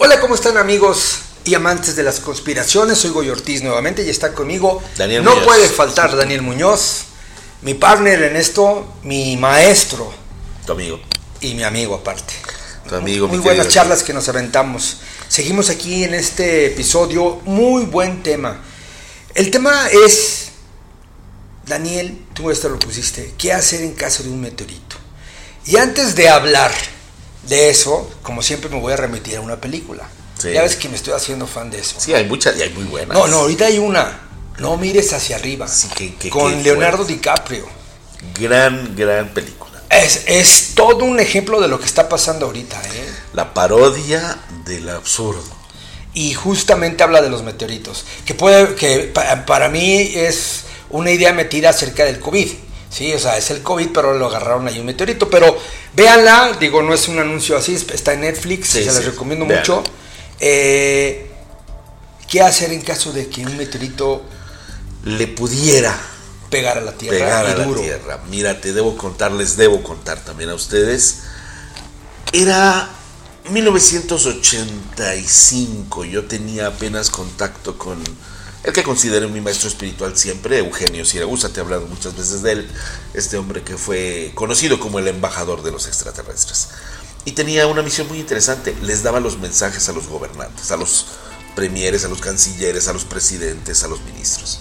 Hola, ¿cómo están amigos y amantes de las conspiraciones? Soy Goy Ortiz nuevamente y está conmigo. Daniel no Muñoz. puede faltar Daniel Muñoz, mi partner en esto, mi maestro Tu amigo. y mi amigo aparte. Tu amigo, Muy mi buenas querido. charlas que nos aventamos. Seguimos aquí en este episodio, muy buen tema. El tema es, Daniel, tú esto lo pusiste, ¿qué hacer en caso de un meteorito? Y antes de hablar de eso, como siempre me voy a remitir a una película. Sí. Ya ves que me estoy haciendo fan de eso. Sí, hay muchas y hay muy buenas. No, no, ahorita hay una. No mires hacia arriba. Sí, que- que- con que Leonardo. DiCaprio. Gran, gran película. Es, es todo un ejemplo de lo que está pasando ahorita, ¿eh? La parodia del absurdo. y justamente habla de los meteoritos, que puede que pa- para mí es una idea metida acerca del COVID. Sí, o sea, es el COVID, pero lo agarraron ahí un meteorito. Pero véanla, digo, no es un anuncio así, es- está en Netflix, Sí, se las sí, recomiendo véanla. mucho. Eh, ¿Qué hacer en caso de que un meteorito Le pudiera pegara a la Tierra pegar y a la duro? tierra. Mira, te debo contar, les debo contar también a ustedes. Era 1985, yo tenía apenas contacto con el que considero mi maestro espiritual siempre, Eugenio Siragusa, te he hablado muchas veces de él, este hombre que fue conocido como el embajador de los extraterrestres. Y tenía una misión muy interesante, les daba los mensajes a los gobernantes, a los premieres, a los cancilleres, a los presidentes, a los ministros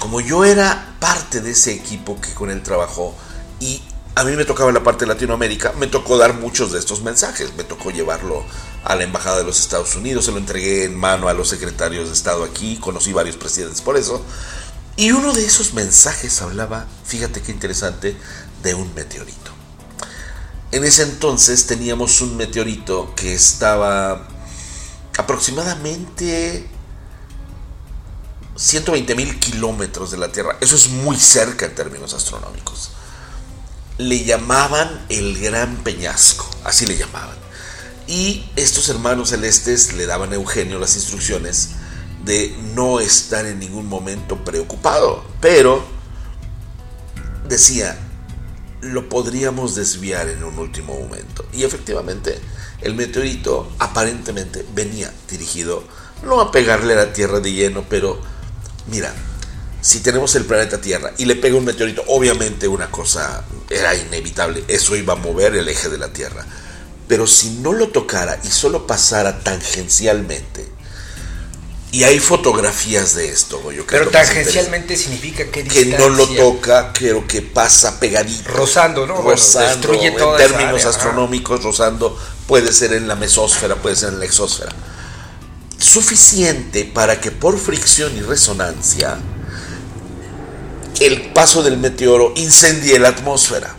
como yo era parte de ese equipo que con él trabajó y a mí me tocaba la parte de Latinoamérica, me tocó dar muchos de estos mensajes, me tocó llevarlo a la Embajada de los Estados Unidos, se lo entregué en mano a los secretarios de Estado aquí, conocí varios presidentes por eso, y uno de esos mensajes hablaba, fíjate qué interesante, de un meteorito. En ese entonces teníamos un meteorito que estaba aproximadamente 120 mil kilómetros de la Tierra. Eso es muy cerca en términos astronómicos. Le llamaban el Gran Peñasco, así le llamaban. Y estos hermanos celestes le daban a Eugenio las instrucciones de no estar en ningún momento preocupado. Pero decía, lo podríamos desviar en un último momento. Y efectivamente, el meteorito aparentemente venía dirigido no a pegarle a la Tierra de lleno, pero mira, si tenemos el planeta Tierra y le pega un meteorito, obviamente una cosa era inevitable, eso iba a mover el eje de la Tierra. Pero si no lo tocara y solo pasara tangencialmente, y hay fotografías de esto, Goyo, que Pero tangencialmente significa que que no lo distancia. toca, creo que pasa pegadito. Rozando, ¿no? Bueno, Rozando, destruye en toda esa términos área, astronómicos, rozando, puede ser en la mesósfera, puede ser en la exósfera. Suficiente para que por fricción y resonancia el paso del meteoro incendie la atmósfera.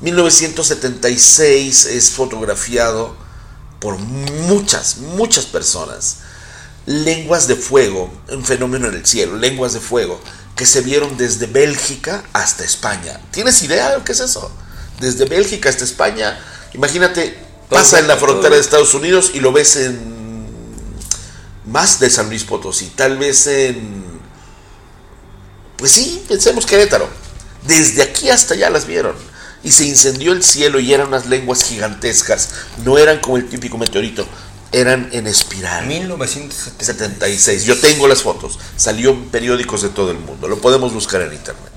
1976 es fotografiado por muchas, muchas personas. Lenguas de fuego, un fenómeno en el cielo, lenguas de fuego, que se vieron desde Bélgica hasta España. ¿Tienes idea de lo que es eso? Desde Bélgica hasta España. Imagínate, pasa en la frontera de Estados Unidos y lo ves en más de San Luis Potosí, tal vez en... Pues sí, pensemos Querétaro. Desde aquí hasta allá las vieron. Y se incendió el cielo y eran unas lenguas gigantescas. No eran como el típico meteorito, eran en espiral. 1976. 76. Yo tengo las fotos. Salió en periódicos de todo el mundo. Lo podemos buscar en internet.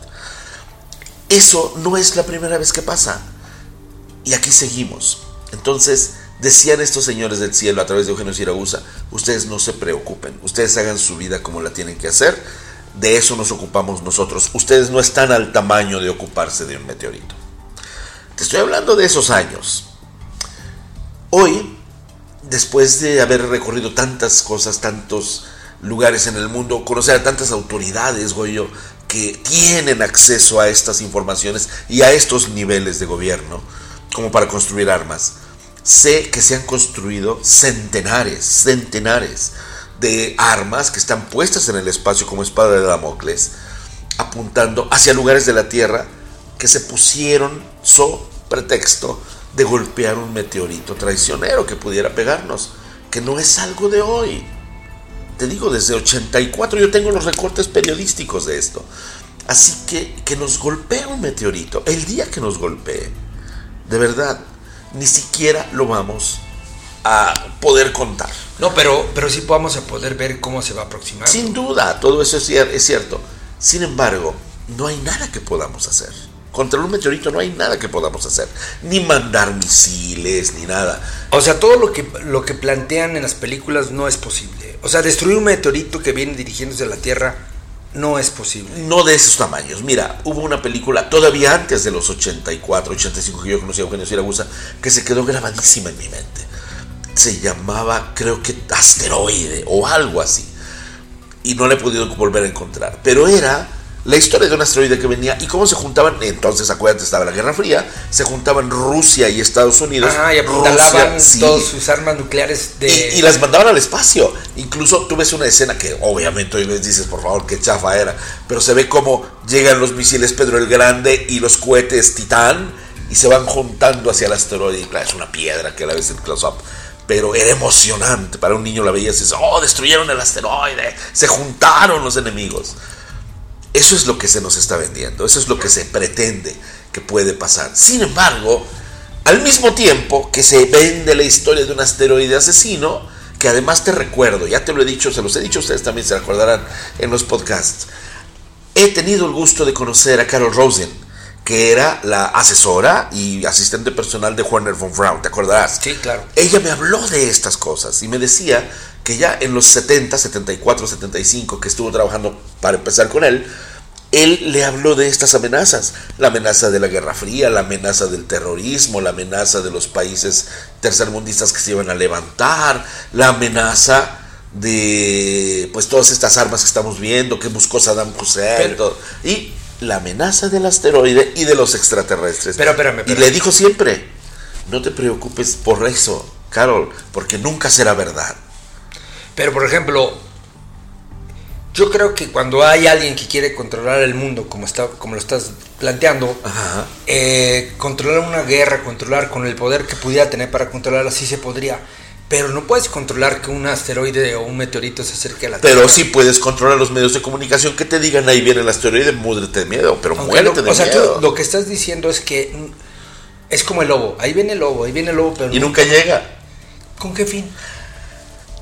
Eso no es la primera vez que pasa. Y aquí seguimos. Entonces, decían estos señores del cielo a través de Eugenio Siragusa, ustedes no se preocupen, ustedes hagan su vida como la tienen que hacer, de eso nos ocupamos nosotros, ustedes no están al tamaño de ocuparse de un meteorito. Te estoy hablando de esos años. Hoy, después de haber recorrido tantas cosas, tantos lugares en el mundo, conocer a tantas autoridades, Goyo, que tienen acceso a estas informaciones y a estos niveles de gobierno, como para construir armas, sé que se han construido centenares, centenares de armas que están puestas en el espacio como espada de Damocles, apuntando hacia lugares de la Tierra que se pusieron so pretexto de golpear un meteorito traicionero que pudiera pegarnos, que no es algo de hoy. Te digo, desde 84 yo tengo los recortes periodísticos de esto. Así que que nos golpee un meteorito, el día que nos golpee, de verdad, ni siquiera lo vamos a poder contar. No, pero, pero sí vamos a poder ver cómo se va a aproximar. Sin duda, todo eso es, es cierto. Sin embargo, no hay nada que podamos hacer. Contra un meteorito no hay nada que podamos hacer. Ni mandar misiles, ni nada. O sea, todo lo que, lo que plantean en las películas no es posible. O sea, destruir un meteorito que viene dirigiéndose a la Tierra no es posible. No de esos tamaños. Mira, hubo una película todavía antes de los 84, 85 que yo conocí a Eugenio Siragusa, que se quedó grabadísima en mi mente. Se llamaba, creo que Asteroide o algo así. Y no la he podido volver a encontrar. Pero era la historia de un asteroide que venía y cómo se juntaban. Entonces, acuérdate, estaba la Guerra Fría. Se juntaban Rusia y Estados Unidos. Ajá, y apuntalaban sí, todas sus armas nucleares de... y, y las mandaban al espacio. Incluso tú ves una escena que obviamente hoy ves dices, por favor, qué chafa era. Pero se ve cómo llegan los misiles Pedro el Grande y los cohetes Titán y se van juntando hacia el asteroide. Y claro, es una piedra que a la ves en close-up. Pero era emocionante. Para un niño la veías y dices, oh, destruyeron el asteroide. Se juntaron los enemigos. Eso es lo que se nos está vendiendo. Eso es lo que se pretende que puede pasar. Sin embargo, al mismo tiempo que se vende la historia de un asteroide asesino, que además te recuerdo, ya te lo he dicho, se los he dicho, ustedes también se acordarán en los podcasts. He tenido el gusto de conocer a Carol Rosen, que era la asesora y asistente personal de Werner von Braun, ¿te acordarás? Sí, claro. Ella me habló de estas cosas y me decía que ya en los 70, 74, 75, que estuvo trabajando para empezar con él, él le habló de estas amenazas, la amenaza de la Guerra Fría, la amenaza del terrorismo, la amenaza de los países tercermundistas que se iban a levantar, la amenaza de pues todas estas armas que estamos viendo, que buscó Saddam Hussein, Pero- todo, y la amenaza del asteroide y de los extraterrestres. Pero, espérame, y espérame. le dijo siempre, no te preocupes por eso, Carol, porque nunca será verdad. Pero, por ejemplo, yo creo que cuando hay alguien que quiere controlar el mundo, como, está, como lo estás planteando, eh, controlar una guerra, controlar con el poder que pudiera tener para controlarla, sí se podría. Pero no puedes controlar que un asteroide o un meteorito se acerque a la Pero Tierra. sí puedes controlar los medios de comunicación que te digan ahí viene el asteroide, múdrete de miedo, pero Aunque muérete no- de o sea, miedo. tú lo que estás diciendo es que es como el lobo. Ahí viene el lobo, ahí viene el lobo, pero Y no- nunca llega. ¿con qué fin?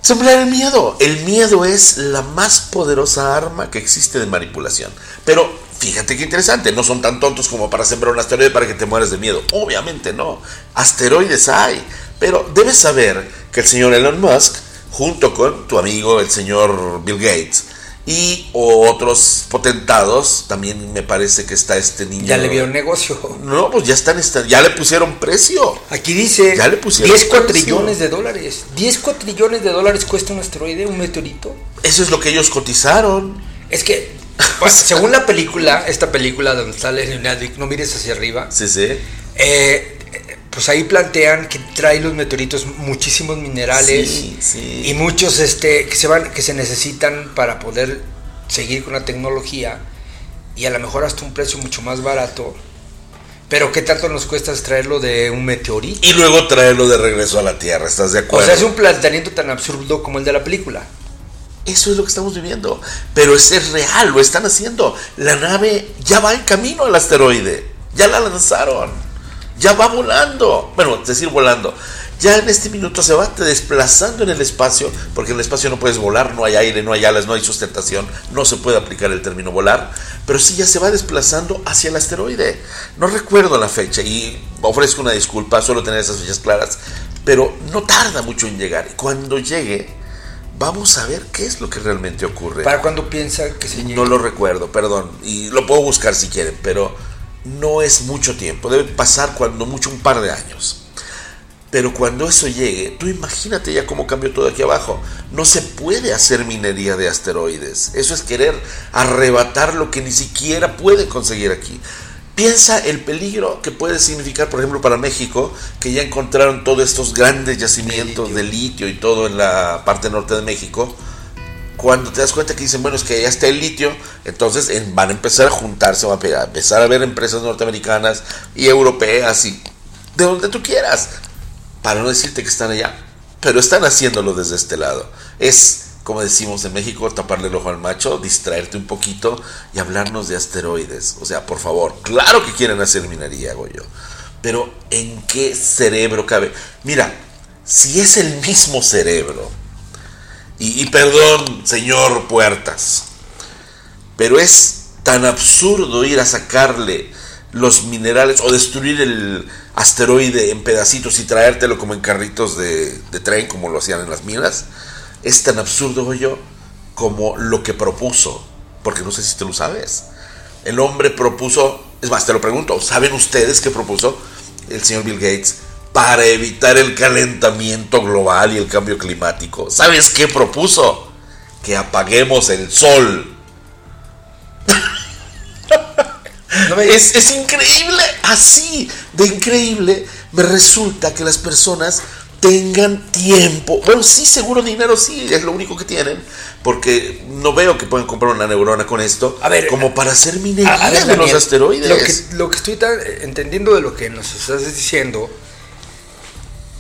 Sembrar el miedo. El miedo es la más poderosa arma que existe de manipulación. Pero fíjate qué interesante, no son tan tontos como para sembrar un asteroide para que te mueras de miedo. Obviamente no. Asteroides hay. Pero debes saber que el señor Elon Musk, junto con tu amigo el señor Bill Gates, y otros potentados, también me parece que está este niño. Ya le vieron negocio. No, pues ya están, ya le pusieron precio. Aquí dice Ya le pusieron 10 precio. cuatrillones de dólares. 10 cuatrillones de dólares cuesta un asteroide, un meteorito. Eso es lo que ellos cotizaron. Es que, según la película, esta película donde sale Leonardo, no mires hacia arriba, Sí, sí. eh, pues ahí plantean que trae los meteoritos muchísimos minerales Sí, sí. y muchos este que se van que se necesitan para poder seguir con la tecnología y a lo mejor hasta un precio mucho más barato. Pero qué tanto nos cuesta traerlo de un meteorito? Y luego traerlo de regreso a la Tierra, ¿estás de O acuerdo? sea, es un planteamiento tan absurdo como el de la película. Eso es lo que estamos viviendo. Pero es real, lo están haciendo. La nave ya va en camino al asteroide. Ya la lanzaron. Ya va volando. Bueno, es decir, volando. Ya en este minuto se va desplazando en el espacio, porque en el espacio no puedes volar, no hay aire, no hay alas, no hay sustentación, no se puede aplicar el término volar, pero sí ya se va desplazando hacia el asteroide. No recuerdo la fecha y ofrezco una disculpa, solo tener esas fechas claras, pero no tarda mucho en llegar. Y cuando llegue, vamos a ver qué es lo que realmente ocurre. ¿Para cuando piensa que se llegue? No lo recuerdo, perdón. Y lo puedo buscar si quieren, pero no es mucho tiempo. Debe pasar cuando mucho un par de años. Pero cuando eso llegue, tú imagínate ya cómo cambió todo aquí abajo. No se puede hacer minería de asteroides. Eso es querer arrebatar lo que ni siquiera puede conseguir aquí. Piensa el peligro que puede significar, por ejemplo, para México, que ya encontraron todos estos grandes yacimientos de litio y todo en la parte norte de México cuando te das cuenta que dicen, bueno, es que ya está el litio, entonces en- van a empezar a juntarse, van a pe- a empezar a ver empresas norteamericanas y europeas y de donde tú quieras, para no decirte que están allá, pero están haciéndolo desde este lado. Es, como decimos en México, taparle el ojo al macho, distraerte un poquito y hablarnos de asteroides. O sea, por favor, claro que quieren hacer minería, hago yo, pero ¿en qué cerebro cabe? Mira, si es el mismo cerebro, y, perdón, señor Puertas, pero es tan absurdo ir a sacarle los minerales o destruir el asteroide en pedacitos y traértelo como en carritos de, tren, como lo hacían en las minas, es tan absurdo yo como lo que propuso, porque no sé si te lo sabes. El hombre propuso, es más, te lo pregunto, ¿saben ustedes qué propuso el señor Bill Gates para evitar el calentamiento global y el cambio climático? ¿Sabes qué propuso? Que apaguemos el sol es, increíble, así de increíble me resulta que las personas tengan tiempo. Bueno, sí, seguro dinero, sí, es lo único que tienen. Porque no veo que puedan comprar una neurona con esto. A ver, como para hacer minería de los asteroides. Lo que, lo que estoy entendiendo de lo que nos estás diciendo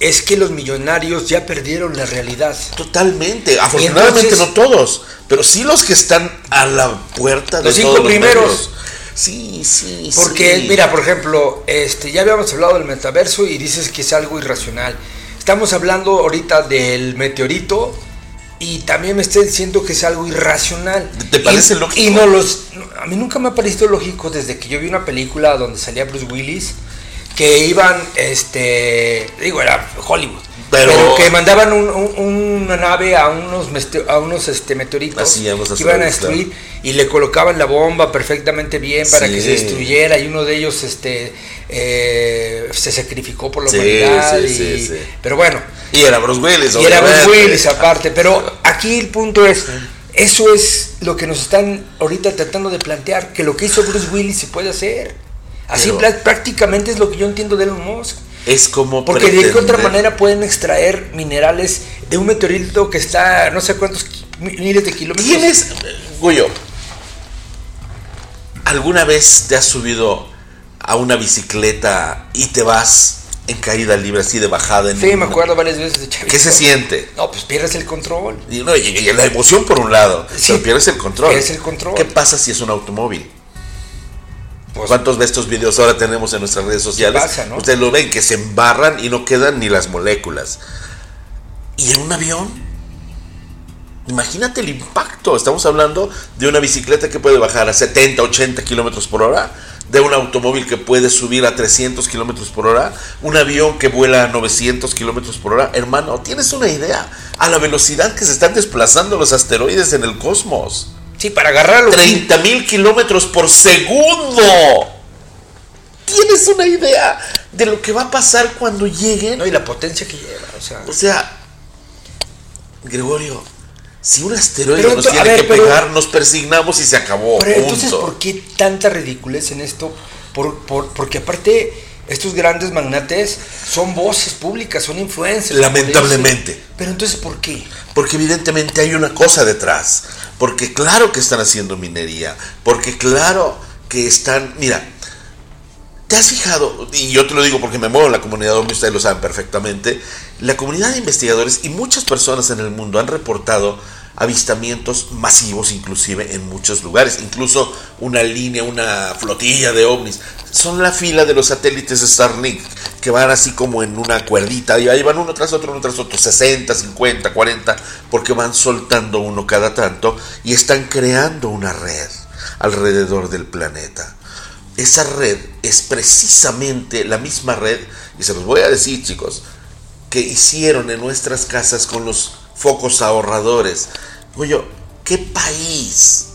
es que los millonarios ya perdieron la realidad. Totalmente. Afortunadamente no todos, pero sí los que están a la puerta de los cinco primeros. Sí, sí, Porque, mira, por ejemplo, este, ya habíamos hablado del metaverso y dices que es algo irracional. Estamos hablando ahorita del meteorito y también me estoy diciendo que es algo irracional. ¿Te parece lógico? Y no los. A mí nunca me ha parecido lógico desde que yo vi una película donde salía Bruce Willis que iban, este, digo, era Hollywood pero, que mandaban una nave a unos, a unos este, meteoritos que iban a destruir y le colocaban la bomba perfectamente bien para que se destruyera y uno de ellos este, eh, se sacrificó por la humanidad. pero bueno. Y era Bruce Willis. Y era Bruce Willis aparte. Pero aquí el punto es, eso es lo que nos están ahorita tratando de plantear, que lo que hizo Bruce Willis se puede hacer. Así prácticamente es lo que yo entiendo de Elon Musk. Es como. Porque de qué otra manera pueden extraer minerales de un meteorito que está no sé cuántos miles de kilómetros. ¿Tienes, Goyo? ¿Alguna vez te has subido a una bicicleta y te vas en caída libre, así de bajada? En sí, me acuerdo varias veces de ¿Qué se siente? No, pues pierdes el control. Y, no, y, la emoción por un lado, pero pierdes el control. Pierdes el control. ¿Qué pasa si es un automóvil? Pues, ¿Cuántos de estos videos ahora tenemos en nuestras redes sociales? Ustedes lo ven, que se embarran y no quedan ni las moléculas. ¿Y en un avión? Imagínate el impacto. Estamos hablando de una bicicleta que puede bajar a 70, 80 kilómetros por hora, de un automóvil que puede subir a 300 kilómetros por hora, un avión que vuela a 900 kilómetros por hora. Hermano, ¿tienes una idea a la velocidad que se están desplazando los asteroides en el cosmos? Sí, para agarrarlo. 30 mil kilómetros por segundo. ¿Tienes una idea de lo que va a pasar cuando lleguen? No, y la potencia que lleva. O sea, o sea Gregorio, si un asteroide nos tiene que pegar, nos persignamos y se acabó. Pero entonces, ¿por qué tanta ridiculez en esto? Por, por, porque aparte, estos grandes magnates son voces públicas, son influencers. Lamentablemente. Pero entonces, ¿por qué? Porque evidentemente hay una cosa detrás porque claro que están haciendo minería, porque claro que están, mira, ¿te has fijado? Y yo te lo digo porque me muevo en la comunidad donde ustedes lo saben perfectamente, la comunidad de investigadores y muchas personas en el mundo han reportado avistamientos masivos inclusive en muchos lugares, incluso una línea, una flotilla de ovnis. Son la fila de los satélites Starlink que van así como en una cuerdita y ahí van uno tras otro, uno tras otro, 60, 50, 40, porque van soltando uno cada tanto y están creando una red alrededor del planeta. Esa red es precisamente la misma red, y se los voy a decir chicos, que hicieron en nuestras casas con los focos ahorradores. Oye, ¿qué país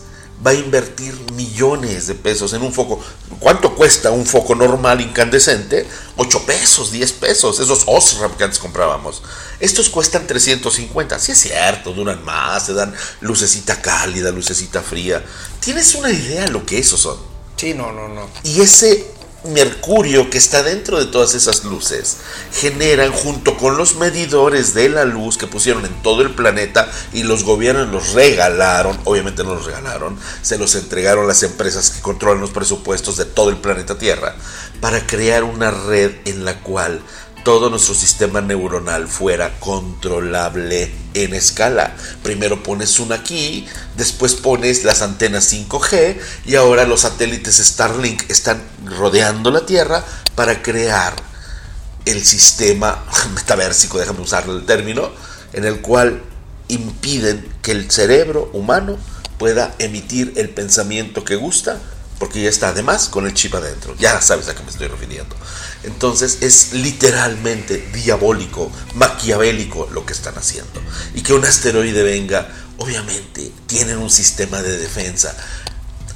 va a invertir millones de pesos en un foco? ¿Cuánto cuesta un foco normal incandescente? 8 pesos, 10 pesos, esos Osram que antes comprábamos. Estos cuestan 350, sí es cierto, duran más, se dan lucecita cálida, lucecita fría. ¿Tienes una idea de lo que esos son? Sí, no, no, no. Y ese mercurio que está dentro de todas esas luces generan junto con los medidores de la luz que pusieron en todo el planeta y los gobiernos los regalaron, obviamente no los regalaron, se los entregaron las empresas que controlan los presupuestos de todo el planeta Tierra para crear una red en la cual todo nuestro sistema neuronal fuera controlable en escala. Primero pones una aquí, después pones las antenas 5G y ahora los satélites Starlink están rodeando la Tierra para crear el sistema metaversico, déjame usar el término, en el cual impiden que el cerebro humano pueda emitir el pensamiento que gusta, porque ya está además con el chip adentro. Ya sabes a qué me estoy refiriendo. Entonces es literalmente diabólico, maquiavélico lo que están haciendo. Y que un asteroide venga, obviamente tienen un sistema de defensa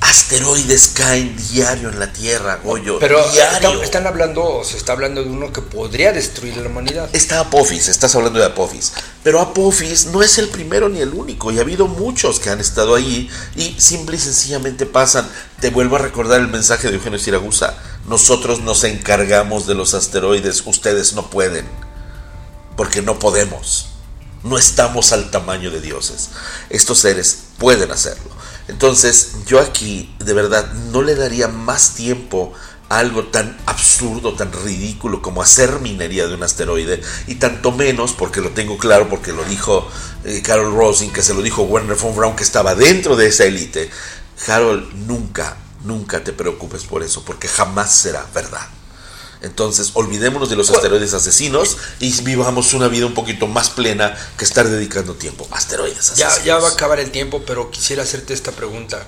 asteroides caen diario en la Tierra, Goyo. Pero diario. están hablando, se está hablando de uno que podría destruir la humanidad. Está Apophis, estás hablando de Apophis. Pero Apophis no es el primero ni el único, y ha habido muchos que han estado ahí y simple y sencillamente pasan. Te vuelvo a recordar el mensaje de Eugenio Siragusa. Nosotros nos encargamos de los asteroides, ustedes no pueden, porque no podemos. No estamos al tamaño de dioses. Estos seres pueden hacerlo. Entonces, yo aquí de verdad no le daría más tiempo a algo tan absurdo, tan ridículo como hacer minería de un asteroide, y tanto menos, porque lo tengo claro, porque lo dijo eh, Carol Rosin, que se lo dijo Werner von Braun, que estaba dentro de esa élite. Harold, nunca, nunca te preocupes por eso, porque jamás será verdad. Entonces, olvidémonos de los asteroides asesinos y vivamos una vida un poquito más plena que estar dedicando tiempo a asteroides asesinos. Ya, ya va a acabar el tiempo, pero quisiera hacerte esta pregunta.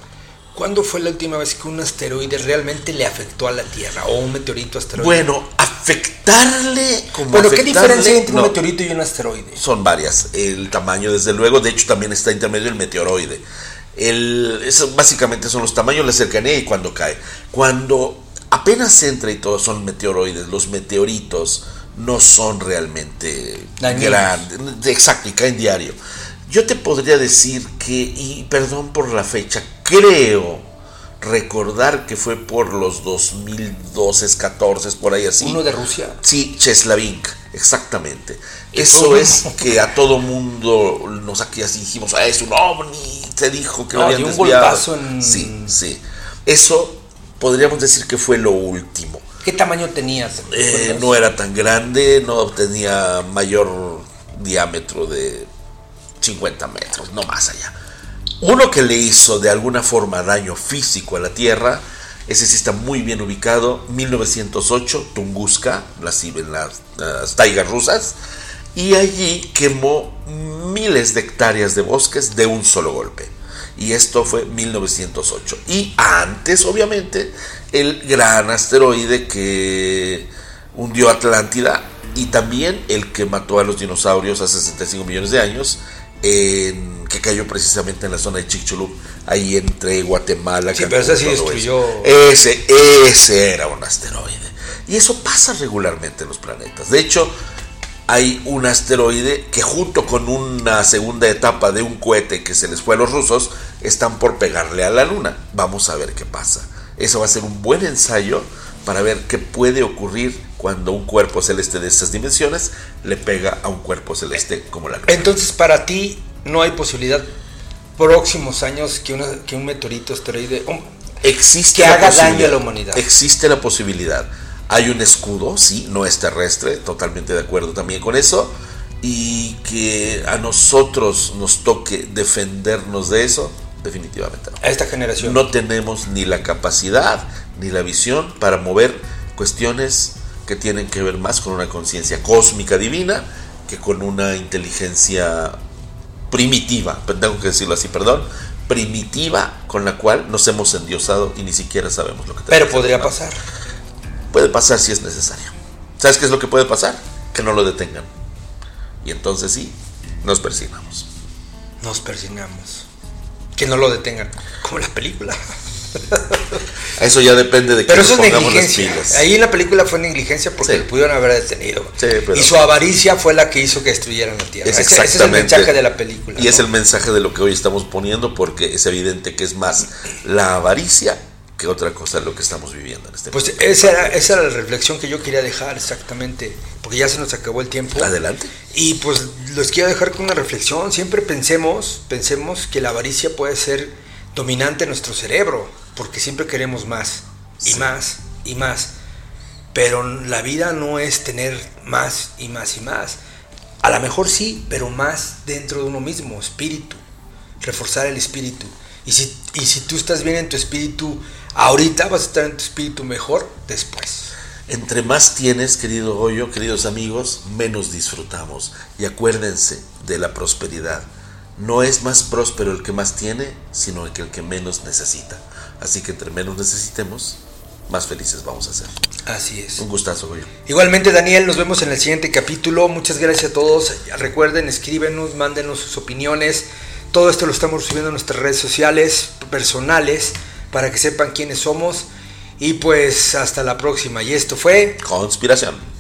¿Cuándo fue la última vez que un asteroide realmente le afectó a la Tierra o un meteorito asteroide? Bueno, afectarle como Bueno, ¿qué diferencia hay entre un meteorito y un asteroide? Son varias. El tamaño, desde luego, de hecho también está intermedio el meteoroide. El, eso básicamente son los tamaños, la cercanía y cuando cae. Cuando apenas entra y todos son meteoroides, los meteoritos no son realmente grandes. Exacto, y caen diario. Yo te podría decir que, y perdón por la fecha, creo recordar que fue por los 2012, 14, por ahí así. ¿Uno de Rusia? Sí, Cheslavink, exactamente. Eso es que a todo mundo nos aquí así dijimos, ah, es un ovni, se dijo que lo habían desviado. Sí, sí. Eso podríamos decir que fue lo último. ¿Qué tamaño tenías? Eh, no era tan grande, no tenía mayor diámetro de 50 metros, no más allá. Uno que le hizo de alguna forma daño físico a la Tierra, ese sí está muy bien ubicado, 1908, Tunguska, las, las, las taigas rusas, y allí quemó miles de hectáreas de bosques de un solo golpe y esto fue 1908. Y antes, obviamente, el gran asteroide que hundió Atlántida y también el que mató a los dinosaurios hace 65 millones de años, que cayó precisamente en la zona de Chicxulub, ahí entre Guatemala. Sí, pero ese sí destruyó. Ese, ese era un asteroide. Y eso pasa regularmente en los planetas. De hecho, hay un asteroide que junto con una segunda etapa de un cohete que se les fue a los rusos, están por pegarle a la luna. Vamos a ver qué pasa. Eso va a ser un buen ensayo para ver qué puede ocurrir cuando un cuerpo celeste de estas dimensiones le pega a un cuerpo celeste como la luna. Entonces, para ti no hay posibilidad próximos años que, que un meteorito asteroide existe que haga daño a la humanidad. Existe la posibilidad hay un escudo, sí, no es terrestre, totalmente de acuerdo también con eso. Y que a nosotros nos toque defendernos de eso, definitivamente no. A esta generación. No tenemos ni la capacidad ni la visión para mover cuestiones que tienen que ver más con una conciencia cósmica divina que con una inteligencia primitiva, tengo que decirlo así, perdón, primitiva con la cual nos hemos endiosado y ni siquiera sabemos lo que tenemos. Pero podría pasar. Puede pasar si es necesario. ¿Sabes qué es lo que puede pasar? Que no lo detengan. Y entonces sí, nos persignamos. Nos persignamos. Que no lo detengan, como la película. Eso ya depende de que Pero eso es negligencia. Ahí en la película fue negligencia porque lo pudieron haber detenido. Y su avaricia fue la que hizo que destruyeran la Tierra. ese, es el mensaje de la película. Y es el mensaje de lo que hoy estamos poniendo porque es evidente que es más la avaricia otra cosa es lo que estamos viviendo en este Pues esa era, esa era la reflexión que yo quería dejar exactamente, porque ya se nos acabó el tiempo. Adelante. Y pues los quiero dejar con una reflexión. Siempre pensemos, pensemos que la avaricia puede ser dominante en nuestro cerebro, porque siempre queremos más y más y más. Pero la vida no es tener más y más y más. A lo mejor sí, pero más dentro de uno mismo, espíritu, reforzar el espíritu. Y si, y si tú estás bien en tu espíritu, ahorita vas a estar en tu espíritu mejor después. Entre más tienes, querido Goyo, queridos amigos, menos disfrutamos. Y acuérdense de la prosperidad. No es más próspero el que más tiene, sino el que, el que menos necesita. Así que entre menos necesitemos, más felices vamos a ser. Así es. Un gustazo, Goyo. Igualmente, Daniel, nos vemos en el siguiente capítulo. Muchas gracias a todos. Recuerden, escríbenos, mándenos sus opiniones. Todo esto lo estamos subiendo en nuestras redes sociales personales para que sepan quiénes somos. Y pues hasta la próxima. Y esto fue Conspiración.